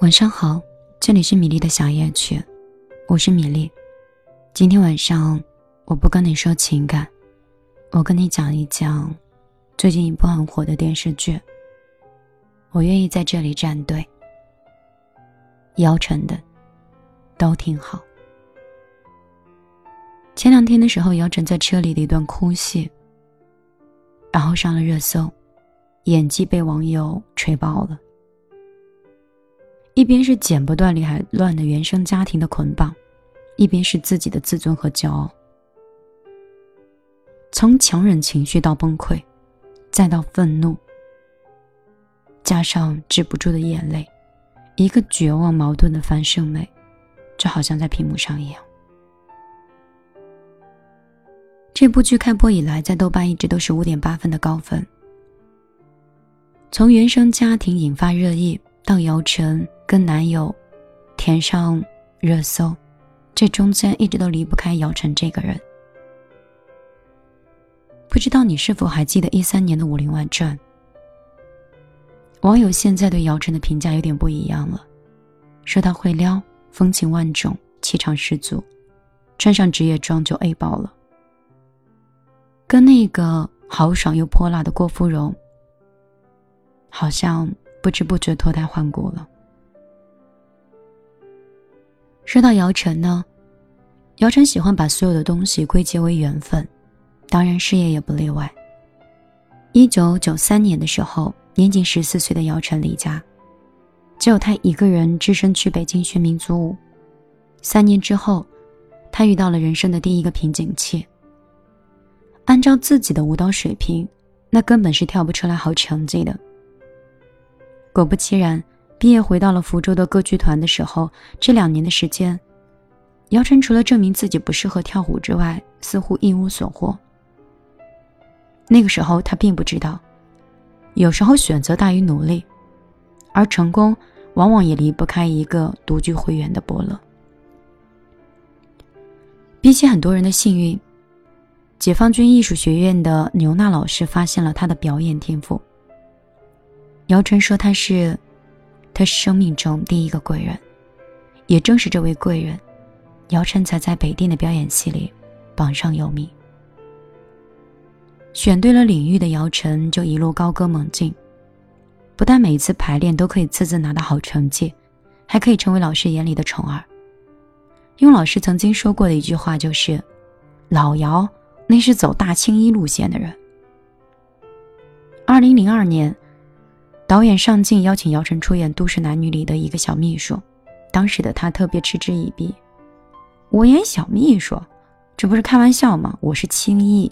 晚上好，这里是米粒的小夜曲，我是米粒。今天晚上我不跟你说情感，我跟你讲一讲最近一部很火的电视剧。我愿意在这里站队。姚晨的都挺好。前两天的时候，姚晨在车里的一段哭戏，然后上了热搜，演技被网友吹爆了。一边是剪不断理还乱的原生家庭的捆绑，一边是自己的自尊和骄傲。从强忍情绪到崩溃，再到愤怒，加上止不住的眼泪，一个绝望矛盾的樊胜美，就好像在屏幕上一样。这部剧开播以来，在豆瓣一直都是五点八分的高分。从原生家庭引发热议，到姚晨。跟男友填上热搜，这中间一直都离不开姚晨这个人。不知道你是否还记得一三年的《武林外传》？网友现在对姚晨的评价有点不一样了，说她会撩，风情万种，气场十足，穿上职业装就 A 爆了。跟那个豪爽又泼辣的郭芙蓉，好像不知不觉脱胎换骨了。说到姚晨呢，姚晨喜欢把所有的东西归结为缘分，当然事业也不例外。一九九三年的时候，年仅十四岁的姚晨离家，只有她一个人只身去北京学民族舞。三年之后，她遇到了人生的第一个瓶颈期。按照自己的舞蹈水平，那根本是跳不出来好成绩的。果不其然。毕业回到了福州的歌剧团的时候，这两年的时间，姚晨除了证明自己不适合跳舞之外，似乎一无所获。那个时候，他并不知道，有时候选择大于努力，而成功往往也离不开一个独具慧眼的伯乐。比起很多人的幸运，解放军艺术学院的牛娜老师发现了他的表演天赋。姚晨说他是。他生命中第一个贵人，也正是这位贵人，姚晨才在北电的表演系里榜上有名。选对了领域的姚晨就一路高歌猛进，不但每一次排练都可以次次拿到好成绩，还可以成为老师眼里的宠儿。用老师曾经说过的一句话就是：“老姚那是走大青衣路线的人。”二零零二年。导演上镜邀请姚晨出演《都市男女》里的一个小秘书，当时的他特别嗤之以鼻：“我演小秘书，这不是开玩笑吗？我是青衣。”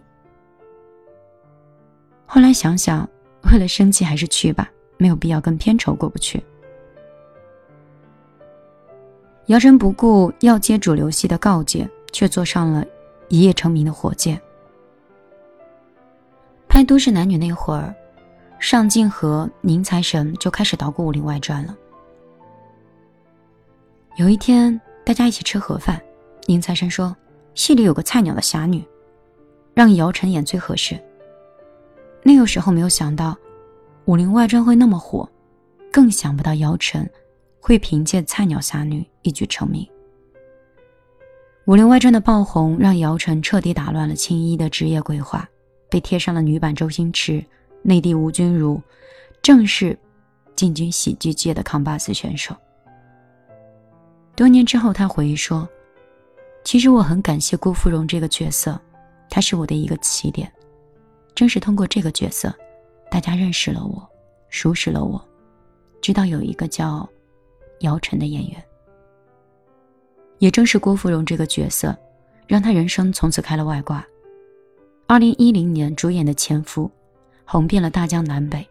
后来想想，为了生计还是去吧，没有必要跟片酬过不去。姚晨不顾要接主流戏的告诫，却坐上了一夜成名的火箭。拍《都市男女》那会儿。上镜和宁财神就开始捣鼓《武林外传》了。有一天，大家一起吃盒饭，宁财神说：“戏里有个菜鸟的侠女，让姚晨演最合适。”那个时候没有想到，《武林外传》会那么火，更想不到姚晨会凭借菜鸟侠女一举成名。《武林外传》的爆红让姚晨彻底打乱了青衣的职业规划，被贴上了女版周星驰。内地吴君如，正是进军喜剧界的扛把子选手。多年之后，他回忆说：“其实我很感谢郭芙蓉这个角色，她是我的一个起点。正是通过这个角色，大家认识了我，熟识了我，知道有一个叫姚晨的演员。也正是郭芙蓉这个角色，让他人生从此开了外挂。二零一零年主演的《前夫》。”红遍了大江南北，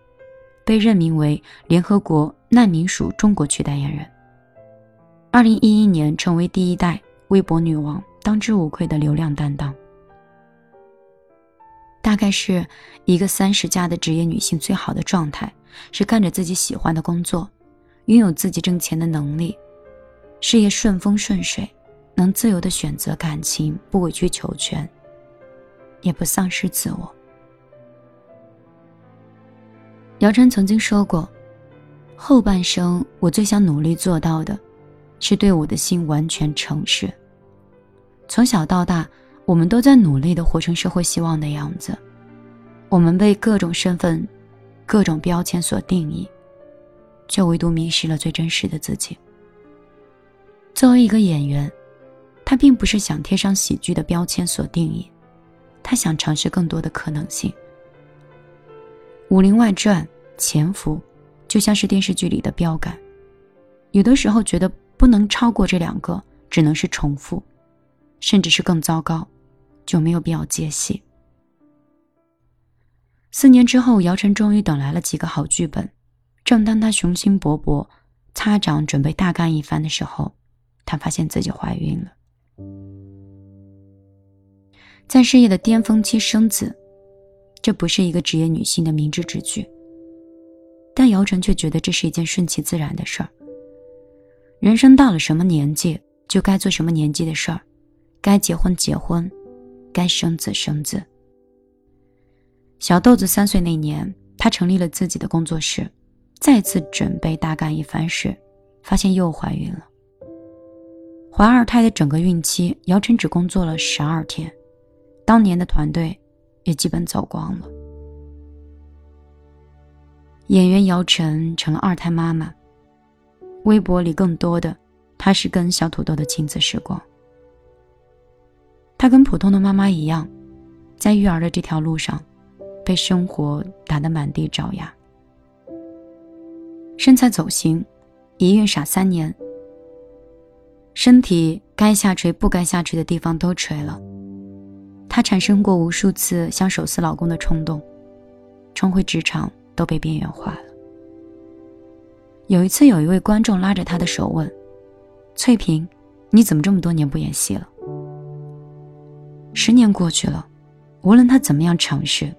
被任命为联合国难民署中国区代言人。二零一一年，成为第一代微博女王，当之无愧的流量担当。大概是一个三十加的职业女性最好的状态，是干着自己喜欢的工作，拥有自己挣钱的能力，事业顺风顺水，能自由的选择感情，不委曲求全，也不丧失自我。姚晨曾经说过：“后半生，我最想努力做到的，是对我的心完全诚实。从小到大，我们都在努力的活成社会希望的样子。我们被各种身份、各种标签所定义，却唯独迷失了最真实的自己。作为一个演员，他并不是想贴上喜剧的标签所定义，他想尝试更多的可能性。《武林外传》《潜伏》。就像是电视剧里的标杆，有的时候觉得不能超过这两个，只能是重复，甚至是更糟糕，就没有必要接戏。四年之后，姚晨终于等来了几个好剧本。正当她雄心勃勃、擦掌准备大干一番的时候，她发现自己怀孕了。在事业的巅峰期生子，这不是一个职业女性的明智之举。但姚晨却觉得这是一件顺其自然的事儿。人生到了什么年纪，就该做什么年纪的事儿，该结婚结婚，该生子生子。小豆子三岁那年，她成立了自己的工作室，再次准备大干一番时，发现又怀孕了。怀二胎的整个孕期，姚晨只工作了十二天，当年的团队也基本走光了。演员姚晨成了二胎妈妈，微博里更多的，她是跟小土豆的亲子时光。她跟普通的妈妈一样，在育儿的这条路上，被生活打得满地找牙。身材走形，一孕傻三年，身体该下垂不该下垂的地方都垂了。她产生过无数次想手撕老公的冲动，重回职场。都被边缘化了。有一次，有一位观众拉着他的手问：“翠萍，你怎么这么多年不演戏了？”十年过去了，无论他怎么样尝试，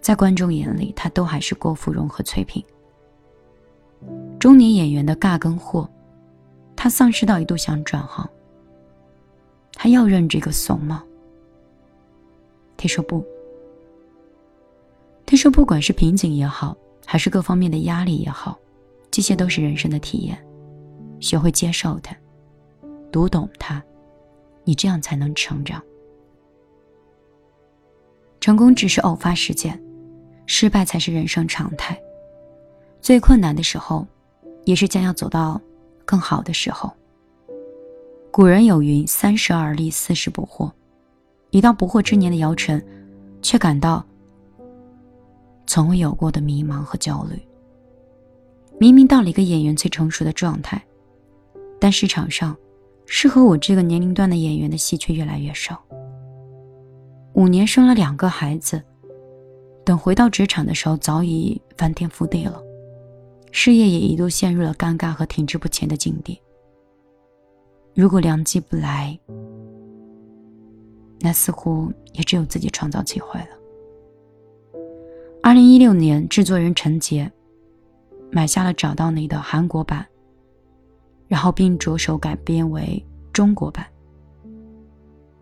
在观众眼里，他都还是郭芙蓉和翠萍。中年演员的尬跟货，他丧失到一度想转行。他要认这个怂吗？他说不。他说：“不管是瓶颈也好，还是各方面的压力也好，这些都是人生的体验。学会接受它，读懂它，你这样才能成长。成功只是偶发事件，失败才是人生常态。最困难的时候，也是将要走到更好的时候。古人有云：‘三十而立，四十不惑。’已到不惑之年的姚晨，却感到。”从未有过的迷茫和焦虑。明明到了一个演员最成熟的状态，但市场上适合我这个年龄段的演员的戏却越来越少。五年生了两个孩子，等回到职场的时候早已翻天覆地了，事业也一度陷入了尴尬和停滞不前的境地。如果良机不来，那似乎也只有自己创造机会了。二零一六年，制作人陈杰买下了《找到你》的韩国版，然后并着手改编为中国版。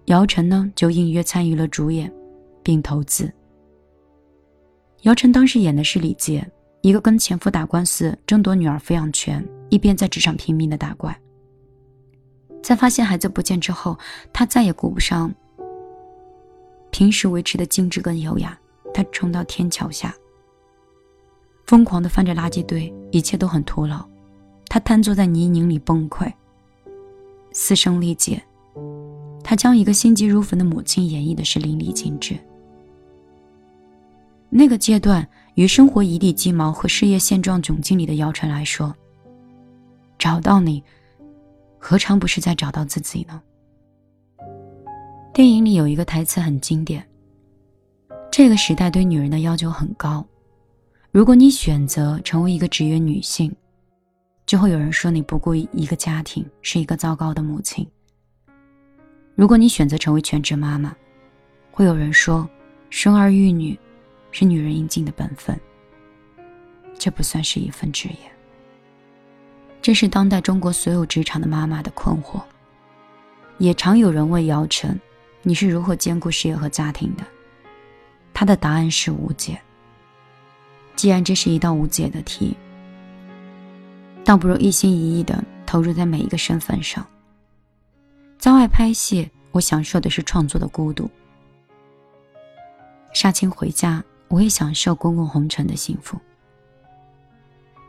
姚晨呢，就应约参与了主演，并投资。姚晨当时演的是李杰，一个跟前夫打官司争夺女儿抚养权，一边在职场拼命的打怪。在发现孩子不见之后，他再也顾不上平时维持的精致跟优雅。他冲到天桥下，疯狂的翻着垃圾堆，一切都很徒劳。他瘫坐在泥泞里崩溃，嘶声力竭。他将一个心急如焚的母亲演绎的是淋漓尽致。那个阶段，与生活一地鸡毛和事业现状窘境里的姚晨来说，找到你，何尝不是在找到自己呢？电影里有一个台词很经典。这个时代对女人的要求很高，如果你选择成为一个职业女性，就会有人说你不顾一个家庭，是一个糟糕的母亲；如果你选择成为全职妈妈，会有人说生儿育女是女人应尽的本分。这不算是一份职业，这是当代中国所有职场的妈妈的困惑。也常有人问姚晨：“你是如何兼顾事业和家庭的？”他的答案是无解。既然这是一道无解的题，倒不如一心一意的投入在每一个身份上。在外拍戏，我享受的是创作的孤独；杀青回家，我也享受滚滚红尘的幸福。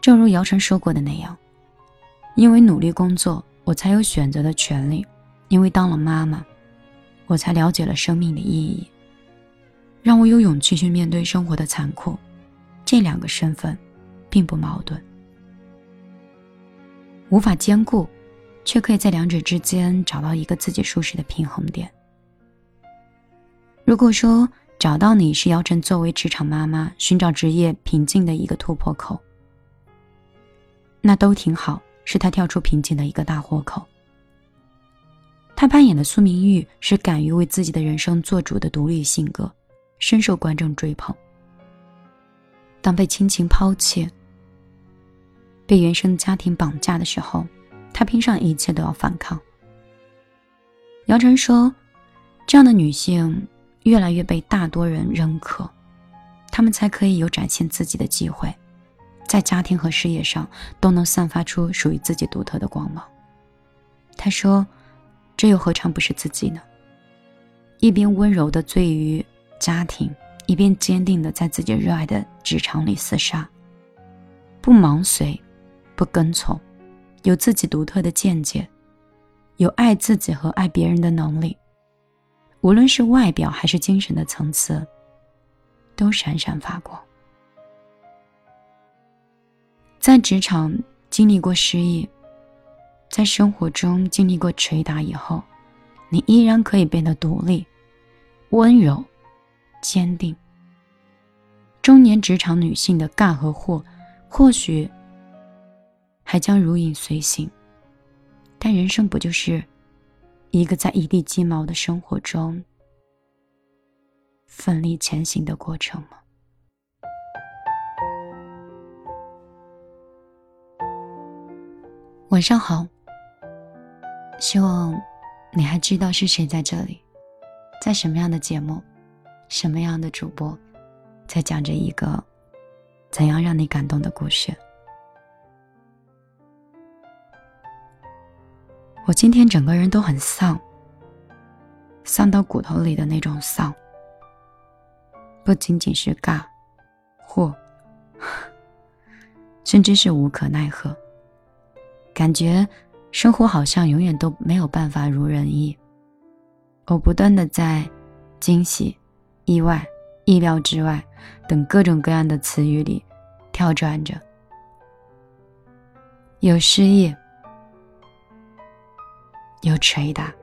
正如姚晨说过的那样，因为努力工作，我才有选择的权利；因为当了妈妈，我才了解了生命的意义，让我有勇气去面对生活的残酷。这两个身份，并不矛盾，无法兼顾，却可以在两者之间找到一个自己舒适的平衡点。如果说找到你是姚晨作为职场妈妈寻找职业瓶颈的一个突破口，那都挺好，是他跳出瓶颈的一个大豁口。他扮演的苏明玉是敢于为自己的人生做主的独立性格，深受观众追捧。当被亲情抛弃、被原生家庭绑架的时候，他拼上一切都要反抗。姚晨说：“这样的女性越来越被大多人认可，她们才可以有展现自己的机会，在家庭和事业上都能散发出属于自己独特的光芒。”他说：“这又何尝不是自己呢？一边温柔的醉于家庭。”一边坚定的在自己热爱的职场里厮杀，不盲随，不跟从，有自己独特的见解，有爱自己和爱别人的能力。无论是外表还是精神的层次，都闪闪发光。在职场经历过失意，在生活中经历过捶打以后，你依然可以变得独立、温柔。坚定。中年职场女性的干和祸，或许还将如影随形，但人生不就是一个在一地鸡毛的生活中奋力前行的过程吗？晚上好，希望你还知道是谁在这里，在什么样的节目。什么样的主播，在讲着一个怎样让你感动的故事？我今天整个人都很丧，丧到骨头里的那种丧，不仅仅是尬，或 甚至是无可奈何，感觉生活好像永远都没有办法如人意。我不断的在惊喜。意外、意料之外等各种各样的词语里跳转着，有失意，有捶打，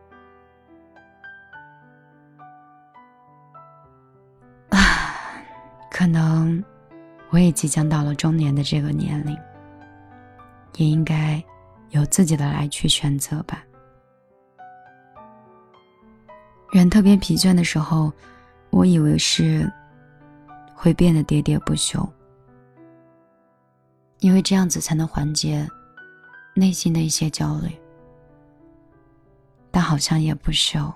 啊，可能我也即将到了中年的这个年龄，也应该有自己的来去选择吧。人特别疲倦的时候。我以为是会变得喋喋不休，因为这样子才能缓解内心的一些焦虑，但好像也不是哦。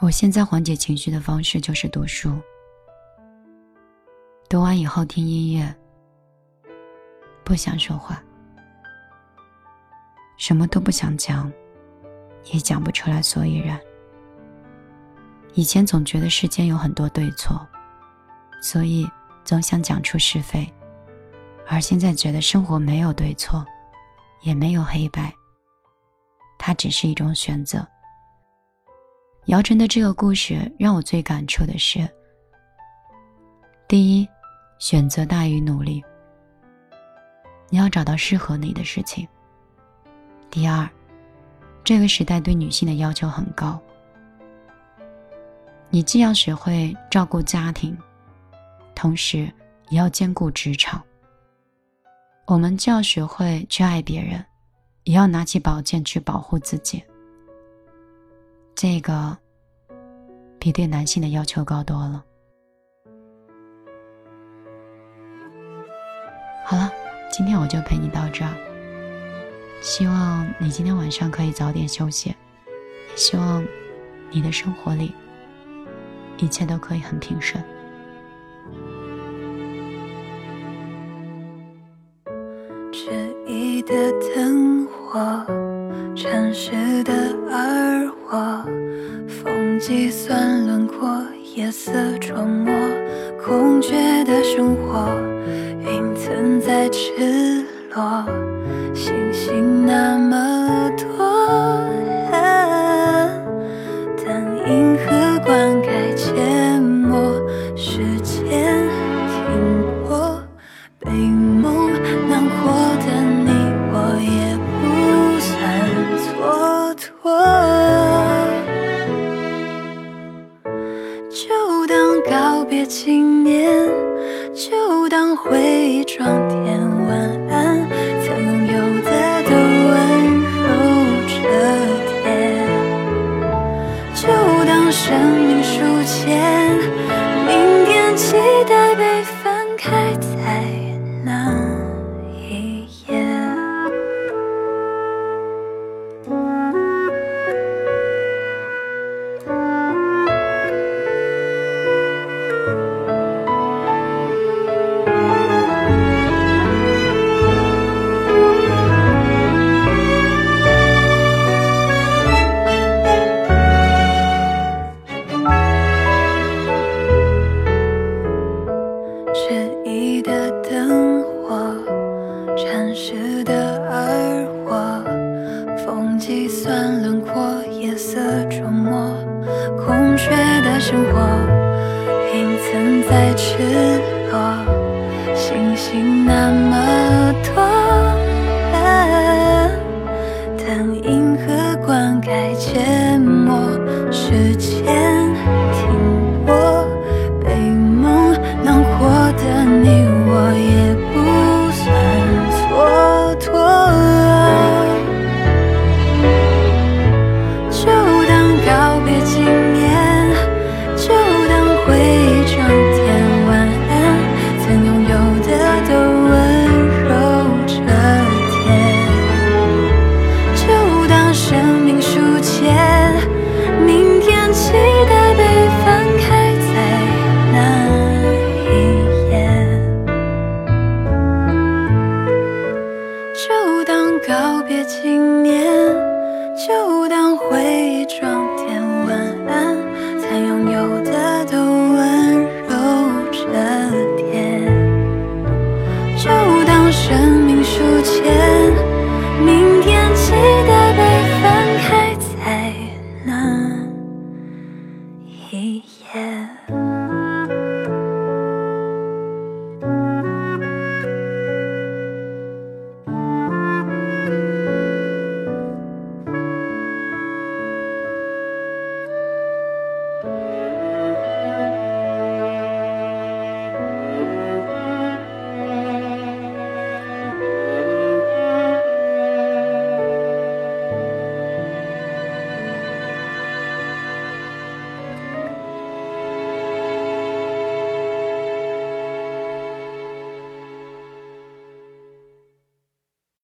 我现在缓解情绪的方式就是读书，读完以后听音乐，不想说话，什么都不想讲。也讲不出来所以然。以前总觉得世间有很多对错，所以总想讲出是非，而现在觉得生活没有对错，也没有黑白，它只是一种选择。姚晨的这个故事让我最感触的是：第一，选择大于努力，你要找到适合你的事情；第二。这个时代对女性的要求很高，你既要学会照顾家庭，同时也要兼顾职场。我们就要学会去爱别人，也要拿起宝剑去保护自己。这个比对男性的要求高多了。今天我就陪你到这儿。希望你今天晚上可以早点休息，也希望你的生活里一切都可以很平顺。这一的灯火，城市的耳我，风计算轮廓，夜色重磨，空缺的生活。云层在赤裸星星那么多啊但银河灌溉阡陌时间停泊被梦难过的你我也不算蹉跎。就当告别纪念当回忆装点